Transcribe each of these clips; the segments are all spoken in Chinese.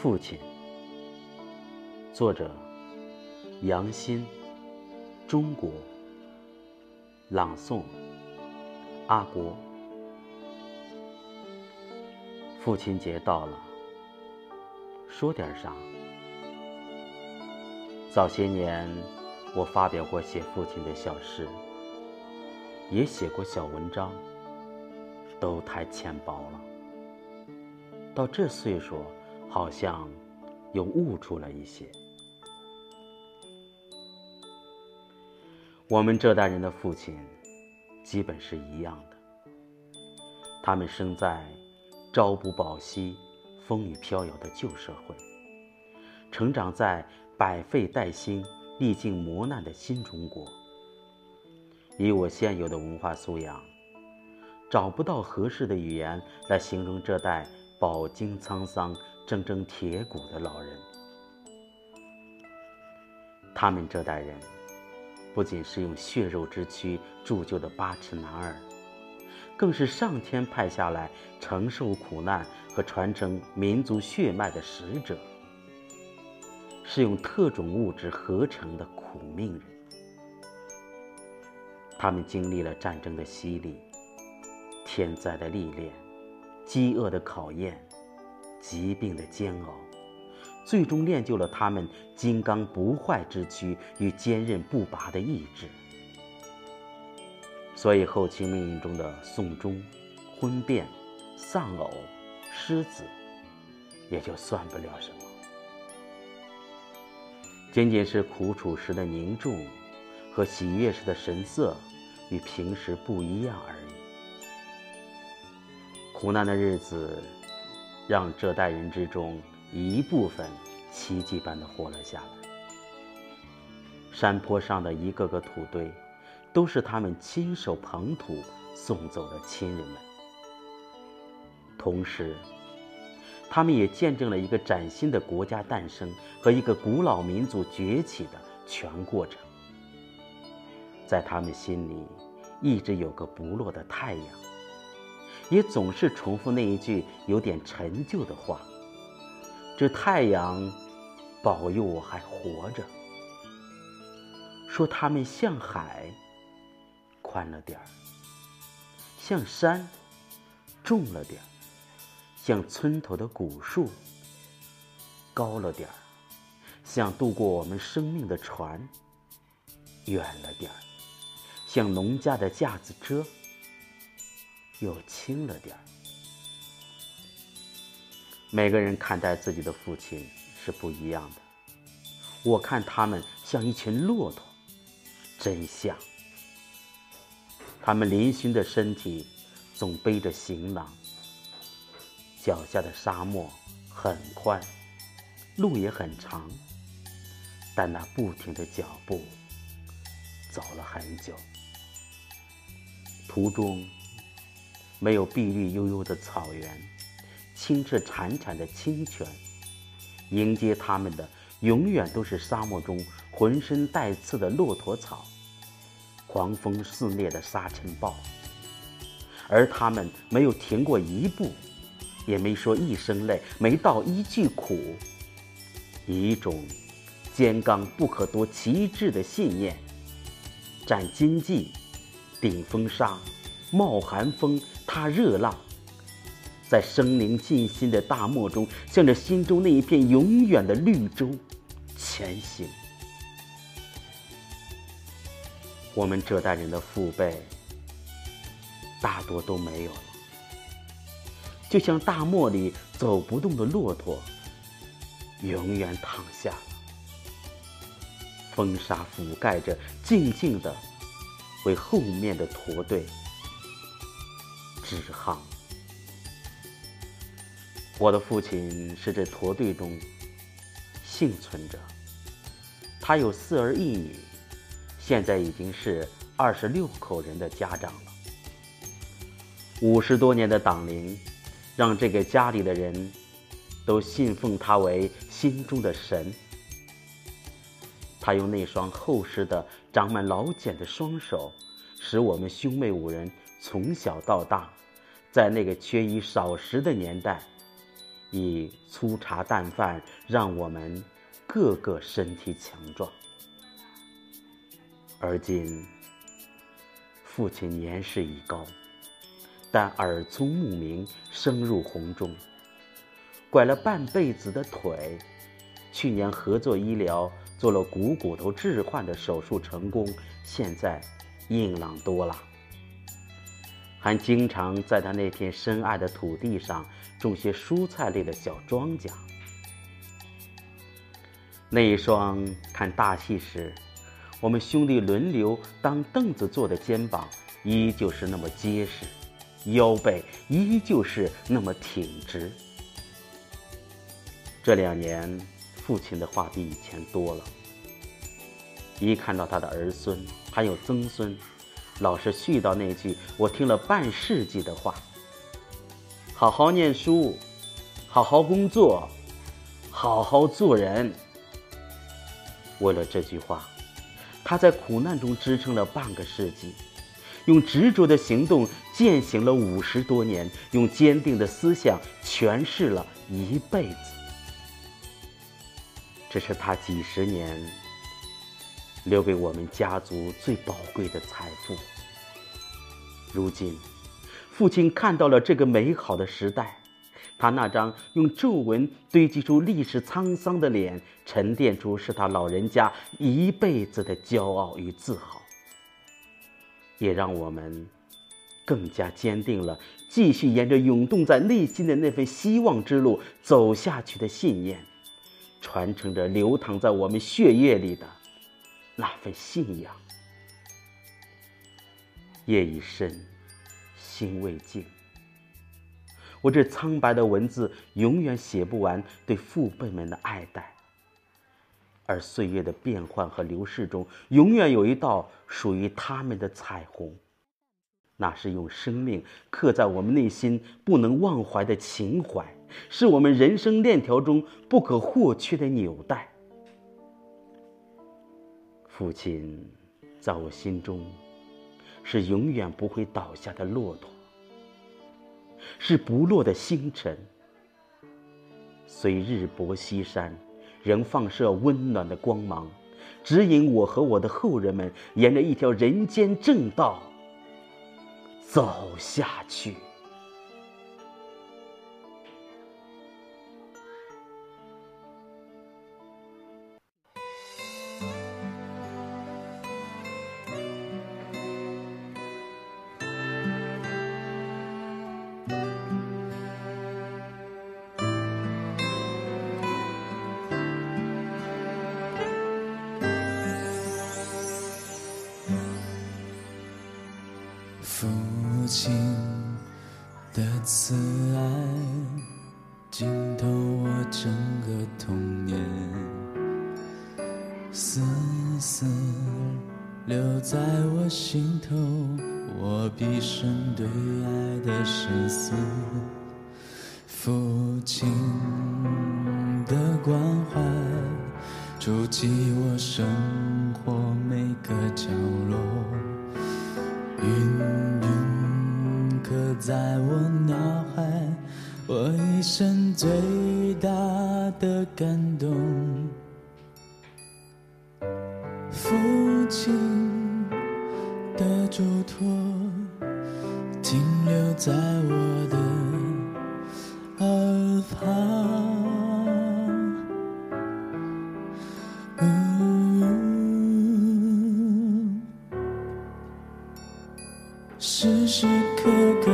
父亲，作者杨欣，中国，朗诵阿国。父亲节到了，说点啥？早些年，我发表过写父亲的小诗，也写过小文章，都太浅薄了。到这岁数，好像又悟出了一些。我们这代人的父亲，基本是一样的。他们生在朝不保夕、风雨飘摇的旧社会，成长在百废待兴、历尽磨难的新中国。以我现有的文化素养，找不到合适的语言来形容这代。饱经沧桑、铮铮铁骨的老人，他们这代人不仅是用血肉之躯铸就的八尺男儿，更是上天派下来承受苦难和传承民族血脉的使者，是用特种物质合成的苦命人。他们经历了战争的洗礼、天灾的历练。饥饿的考验，疾病的煎熬，最终练就了他们金刚不坏之躯与坚韧不拔的意志。所以后期命运中的送终、婚变、丧偶、失子，也就算不了什么，仅仅是苦楚时的凝重和喜悦时的神色与平时不一样而已。苦难的日子，让这代人之中一部分奇迹般的活了下来。山坡上的一个个土堆，都是他们亲手捧土送走的亲人们。同时，他们也见证了一个崭新的国家诞生和一个古老民族崛起的全过程。在他们心里，一直有个不落的太阳。也总是重复那一句有点陈旧的话：“这太阳保佑我还活着。”说他们像海宽了点儿，像山重了点儿，像村头的古树高了点儿，像渡过我们生命的船远了点儿，像农家的架子车。又轻了点儿。每个人看待自己的父亲是不一样的。我看他们像一群骆驼，真像。他们嶙峋的身体总背着行囊，脚下的沙漠很宽，路也很长，但那不停的脚步走了很久，途中。没有碧绿悠悠的草原，清澈潺潺的清泉，迎接他们的永远都是沙漠中浑身带刺的骆驼草，狂风肆虐的沙尘暴。而他们没有停过一步，也没说一声累，没道一句苦，一种坚刚不可夺旗帜的信念，斩荆棘，顶风沙，冒寒风。踏热浪，在生灵尽心的大漠中，向着心中那一片永远的绿洲前行。我们这代人的父辈，大多都没有了，就像大漠里走不动的骆驼，永远躺下了。风沙覆盖着，静静的为后面的驼队。支行。我的父亲是这驼队中幸存者，他有四儿一女，现在已经是二十六口人的家长了。五十多年的党龄，让这个家里的人都信奉他为心中的神。他用那双厚实的、长满老茧的双手，使我们兄妹五人从小到大。在那个缺衣少食的年代，以粗茶淡饭让我们个个身体强壮。而今，父亲年事已高，但耳聪目明，声入红中，拐了半辈子的腿，去年合作医疗做了股骨头置换的手术成功，现在硬朗多了。还经常在他那片深爱的土地上种些蔬菜类的小庄稼。那一双看大戏时，我们兄弟轮流当凳子坐的肩膀，依旧是那么结实，腰背依旧是那么挺直。这两年，父亲的话比以前多了。一看到他的儿孙，还有曾孙。老是絮叨那句我听了半世纪的话：好好念书，好好工作，好好做人。为了这句话，他在苦难中支撑了半个世纪，用执着的行动践行了五十多年，用坚定的思想诠释了一辈子。这是他几十年。留给我们家族最宝贵的财富。如今，父亲看到了这个美好的时代，他那张用皱纹堆积出历史沧桑的脸，沉淀出是他老人家一辈子的骄傲与自豪，也让我们更加坚定了继续沿着涌动在内心的那份希望之路走下去的信念，传承着流淌在我们血液里的。那份信仰，夜已深，心未静。我这苍白的文字永远写不完对父辈们的爱戴，而岁月的变换和流逝中，永远有一道属于他们的彩虹，那是用生命刻在我们内心不能忘怀的情怀，是我们人生链条中不可或缺的纽带。父亲，在我心中，是永远不会倒下的骆驼，是不落的星辰。虽日薄西山，仍放射温暖的光芒，指引我和我的后人们沿着一条人间正道走下去。亲的慈爱浸透我整个童年，丝丝留在我心头，我毕生对爱的深思。父亲的关怀触及我生活每个角落。云在我脑海，我一生最大的感动。父亲的嘱托停留在我的耳旁。时时刻刻，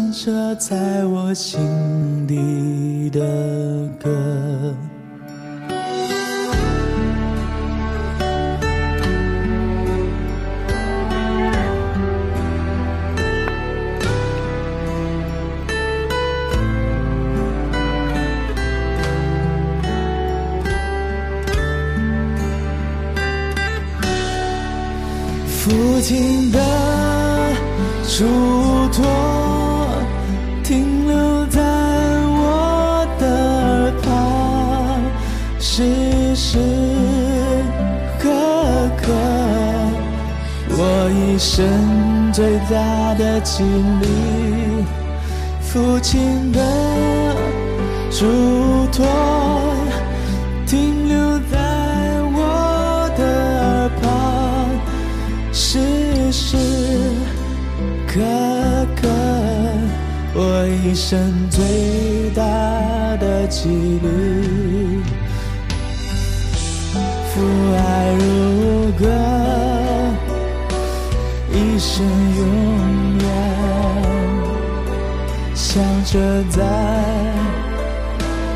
唱着在我心底的歌。父亲的嘱托一生最大的经历，父亲的嘱托停留在我的耳旁，时时刻刻，我一生最大的纪律，父爱永远，响着在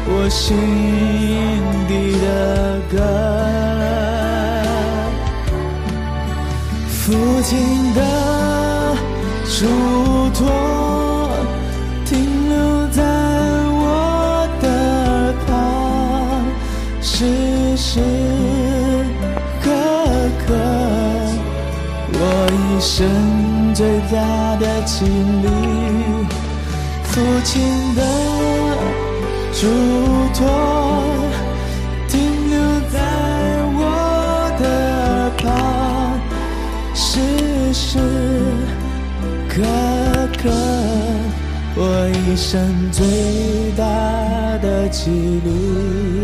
我心底的歌。父亲的嘱托停留在我的耳旁，时时。一生最大的经历，父亲的嘱托停留在我的耳旁，时时刻刻，我一生最大的纪律。